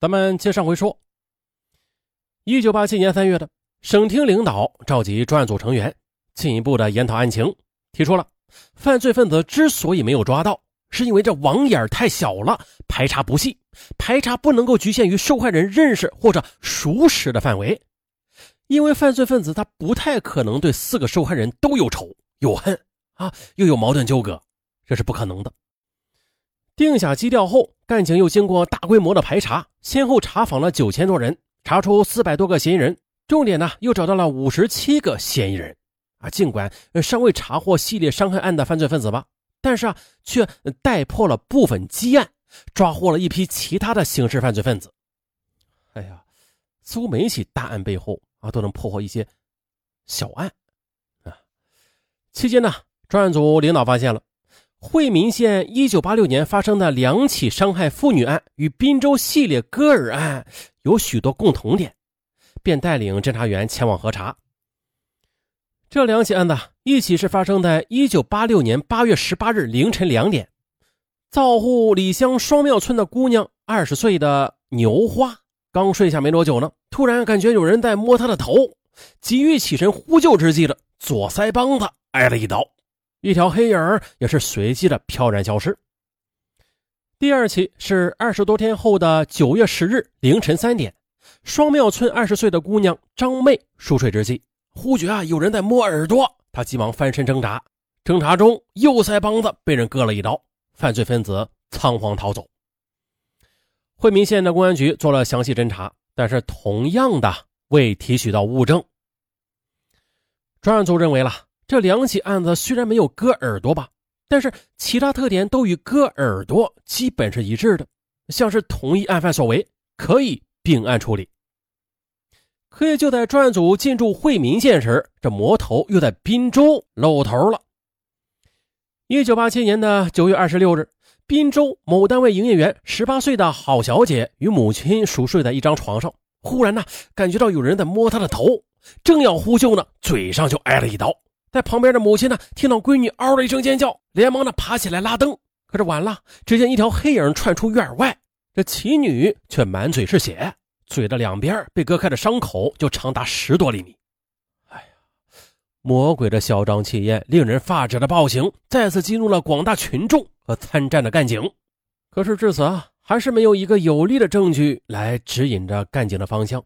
咱们接上回说，一九八七年三月的，省厅领导召集专案组成员，进一步的研讨案情，提出了犯罪分子之所以没有抓到，是因为这网眼太小了，排查不细，排查不能够局限于受害人认识或者熟识的范围，因为犯罪分子他不太可能对四个受害人都有仇有恨啊，又有矛盾纠葛，这是不可能的。定下基调后，干警又经过大规模的排查，先后查访了九千多人，查出四百多个嫌疑人。重点呢，又找到了五十七个嫌疑人。啊，尽管尚未查获系列伤害案的犯罪分子吧，但是啊，却带破了部分积案，抓获了一批其他的刑事犯罪分子。哎呀，似乎每一起大案背后啊，都能破获一些小案啊。期间呢，专案组领导发现了。惠民县1986年发生的两起伤害妇女案与滨州系列割耳案有许多共同点，便带领侦查员前往核查。这两起案子，一起是发生在1986年8月18日凌晨两点，造户李乡双庙村的姑娘，二十岁的牛花，刚睡下没多久呢，突然感觉有人在摸她的头，急于起身呼救之际的左腮帮子挨了一刀。一条黑影也是随即的飘然消失。第二起是二十多天后的九月十日凌晨三点，双庙村二十岁的姑娘张妹熟睡之际，忽觉啊有人在摸耳朵，她急忙翻身挣扎，挣扎中右腮帮子被人割了一刀，犯罪分子仓皇逃走。惠民县的公安局做了详细侦查，但是同样的未提取到物证。专案组认为了。这两起案子虽然没有割耳朵吧，但是其他特点都与割耳朵基本是一致的，像是同一案犯所为，可以并案处理。可也就在专案组进驻惠民县时，这魔头又在滨州露头了。一九八七年的九月二十六日，滨州某单位营业员十八岁的郝小姐与母亲熟睡在一张床上，忽然呢，感觉到有人在摸她的头，正要呼救呢，嘴上就挨了一刀。在旁边的母亲呢，听到闺女嗷的一声尖叫，连忙的爬起来拉灯。可是晚了，只见一条黑影窜出院外，这妻女却满嘴是血，嘴的两边被割开的伤口就长达十多厘米。哎呀，魔鬼的嚣张气焰，令人发指的暴行，再次激怒了广大群众和参战的干警。可是至此啊，还是没有一个有力的证据来指引着干警的方向。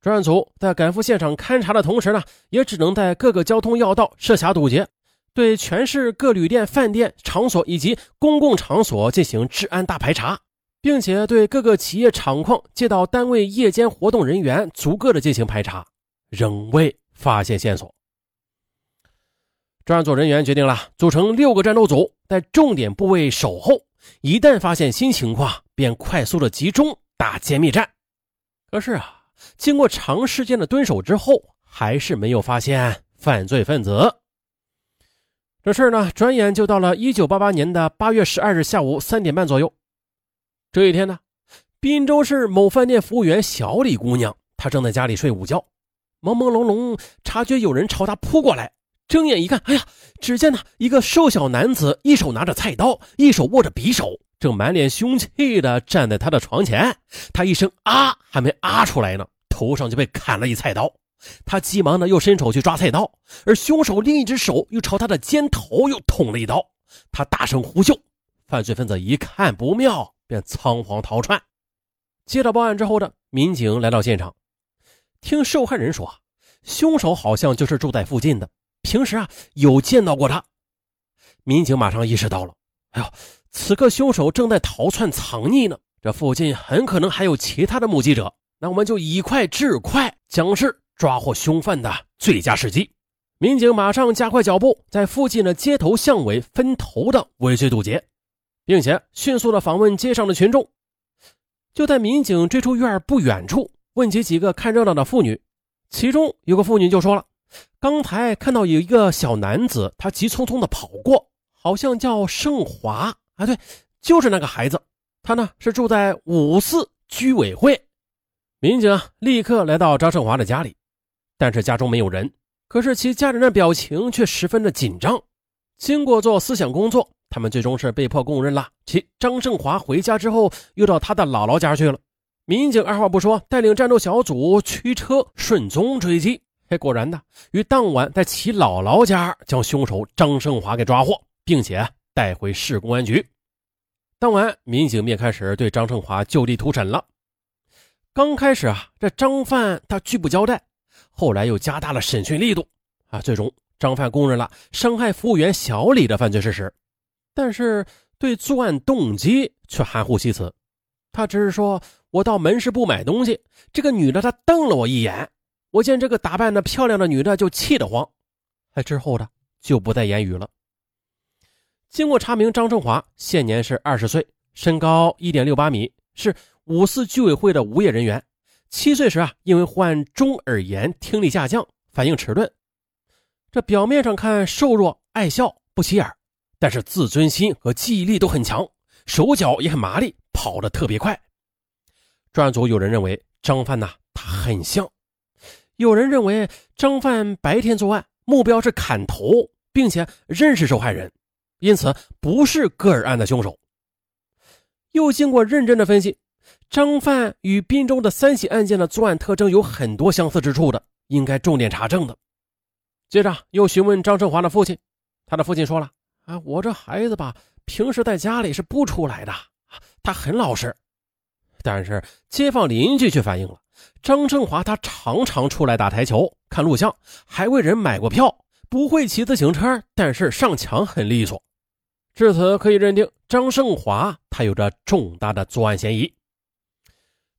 专案组在赶赴现场勘查的同时呢，也只能在各个交通要道设卡堵截，对全市各旅店、饭店场所以及公共场所进行治安大排查，并且对各个企业厂矿、街道单位夜间活动人员逐个的进行排查，仍未发现线索。专案组人员决定了组成六个战斗组，在重点部位守候，一旦发现新情况，便快速的集中打歼灭战。可是啊。经过长时间的蹲守之后，还是没有发现犯罪分子。这事儿呢，转眼就到了一九八八年的八月十二日下午三点半左右。这一天呢，滨州市某饭店服务员小李姑娘，她正在家里睡午觉，朦朦胧胧察觉有人朝她扑过来，睁眼一看，哎呀，只见呢一个瘦小男子，一手拿着菜刀，一手握着匕首。正满脸凶气的站在他的床前，他一声啊还没啊出来呢，头上就被砍了一菜刀。他急忙的又伸手去抓菜刀，而凶手另一只手又朝他的肩头又捅了一刀。他大声呼救，犯罪分子一看不妙，便仓皇逃窜。接到报案之后的民警来到现场，听受害人说，凶手好像就是住在附近的，平时啊有见到过他。民警马上意识到了，哎呦。此刻凶手正在逃窜藏匿呢，这附近很可能还有其他的目击者。那我们就以快制快，将是抓获凶犯的最佳时机。民警马上加快脚步，在附近的街头巷尾分头的围追堵截，并且迅速的访问街上的群众。就在民警追出院不远处，问及几个看热闹的妇女，其中有个妇女就说了：“刚才看到有一个小男子，他急匆匆的跑过，好像叫盛华。”啊，对，就是那个孩子，他呢是住在五四居委会。民警立刻来到张胜华的家里，但是家中没有人，可是其家人的表情却十分的紧张。经过做思想工作，他们最终是被迫供认了，其张胜华回家之后又到他的姥姥家去了。民警二话不说，带领战斗小组驱车顺踪追击。哎，果然的，于当晚在其姥姥家将凶手张胜华给抓获，并且带回市公安局。当晚，民警便开始对张胜华就地突审了。刚开始啊，这张范他拒不交代，后来又加大了审讯力度啊，最终张范供认了伤害服务员小李的犯罪事实，但是对作案动机却含糊其辞。他只是说：“我到门市部买东西，这个女的她瞪了我一眼，我见这个打扮的漂亮的女的就气得慌。”哎，之后的就不再言语了。经过查明，张春华现年是二十岁，身高一点六八米，是。五四居委会的无业人员，七岁时啊，因为患中耳炎，听力下降，反应迟钝。这表面上看瘦弱、爱笑、不起眼，但是自尊心和记忆力都很强，手脚也很麻利，跑得特别快。专案组有人认为张范呐，他很像；有人认为张范白天作案，目标是砍头，并且认识受害人，因此不是个儿案的凶手。又经过认真的分析。张范与滨州的三起案件的作案特征有很多相似之处的，应该重点查证的。接着又询问张胜华的父亲，他的父亲说了：“啊，我这孩子吧，平时在家里是不出来的，他很老实。但是街坊邻居却反映了，张胜华他常常出来打台球、看录像，还为人买过票，不会骑自行车，但是上墙很利索。至此可以认定张胜华他有着重大的作案嫌疑。”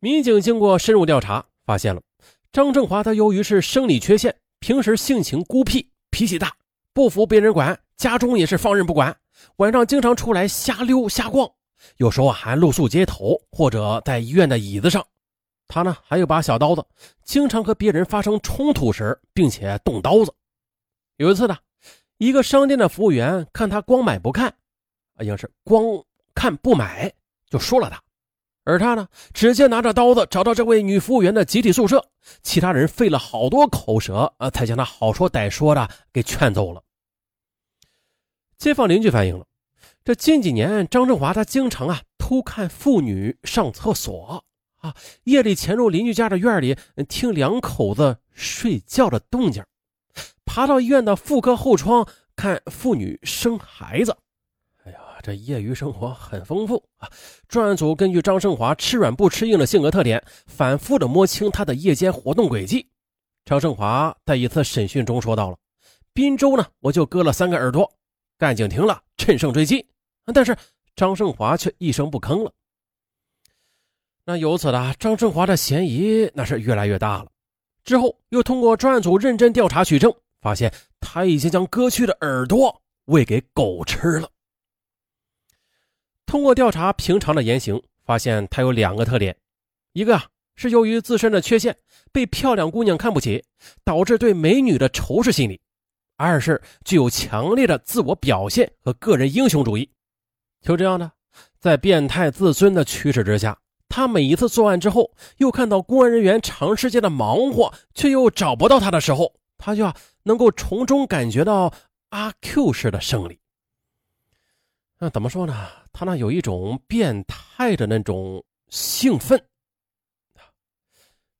民警经过深入调查，发现了张正华，他由于是生理缺陷，平时性情孤僻，脾气大，不服别人管，家中也是放任不管，晚上经常出来瞎溜瞎逛，有时候还露宿街头或者在医院的椅子上。他呢还有把小刀子，经常和别人发生冲突时，并且动刀子。有一次呢，一个商店的服务员看他光买不看，啊，应是光看不买，就说了他。而他呢，直接拿着刀子找到这位女服务员的集体宿舍，其他人费了好多口舌啊，才将他好说歹说的给劝走了。街坊邻居反映了，这近几年张振华他经常啊偷看妇女上厕所啊，夜里潜入邻居家的院里听两口子睡觉的动静，爬到医院的妇科后窗看妇女生孩子。哎呀这业余生活很丰富啊！专案组根据张胜华吃软不吃硬的性格特点，反复的摸清他的夜间活动轨迹。张胜华在一次审讯中说到了：“滨州呢，我就割了三个耳朵。”干警听了，趁胜追击，但是张胜华却一声不吭了。那由此呢，张胜华的嫌疑那是越来越大了。之后又通过专案组认真调查取证，发现他已经将割去的耳朵喂给狗吃了。通过调查平常的言行，发现他有两个特点：一个是由于自身的缺陷，被漂亮姑娘看不起，导致对美女的仇视心理；二是具有强烈的自我表现和个人英雄主义。就这样的，在变态自尊的驱使之下，他每一次作案之后，又看到公安人员长时间的忙活，却又找不到他的时候，他就能够从中感觉到阿 Q 式的胜利。那怎么说呢？他那有一种变态的那种兴奋。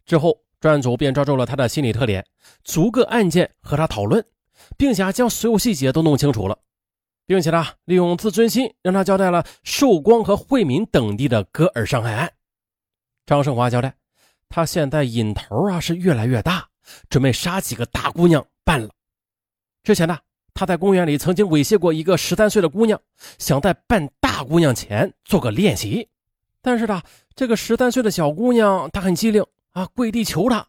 之后，专案组便抓住了他的心理特点，逐个案件和他讨论，并且将所有细节都弄清楚了，并且呢，利用自尊心让他交代了寿光和惠民等地的割耳伤害案。张胜华交代，他现在瘾头啊是越来越大，准备杀几个大姑娘办了。之前呢。他在公园里曾经猥亵过一个十三岁的姑娘，想在扮大姑娘前做个练习，但是呢，这个十三岁的小姑娘她很机灵啊，跪地求他，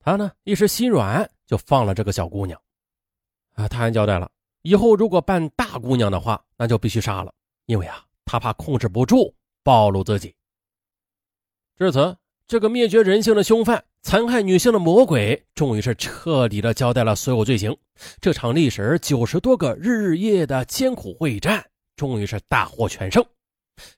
他呢一时心软就放了这个小姑娘。啊，他还交代了，以后如果扮大姑娘的话，那就必须杀了，因为啊，他怕控制不住暴露自己。至此。这个灭绝人性的凶犯、残害女性的魔鬼，终于是彻底的交代了所有罪行。这场历时九十多个日日夜的艰苦会战，终于是大获全胜。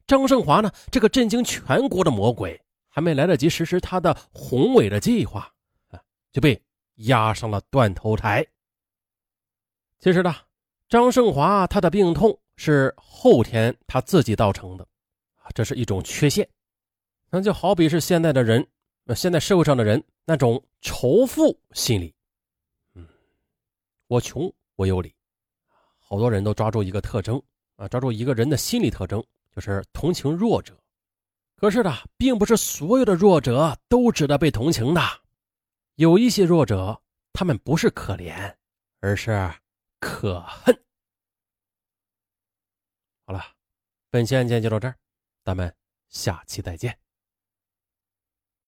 张胜华呢，这个震惊全国的魔鬼，还没来得及实施他的宏伟的计划，啊，就被押上了断头台。其实呢，张胜华他的病痛是后天他自己造成的，这是一种缺陷。那就好比是现在的人，呃，现在社会上的人那种仇富心理。嗯，我穷我有理，好多人都抓住一个特征啊，抓住一个人的心理特征，就是同情弱者。可是呢，并不是所有的弱者都值得被同情的，有一些弱者，他们不是可怜，而是可恨。好了，本期案件就到这儿，咱们下期再见。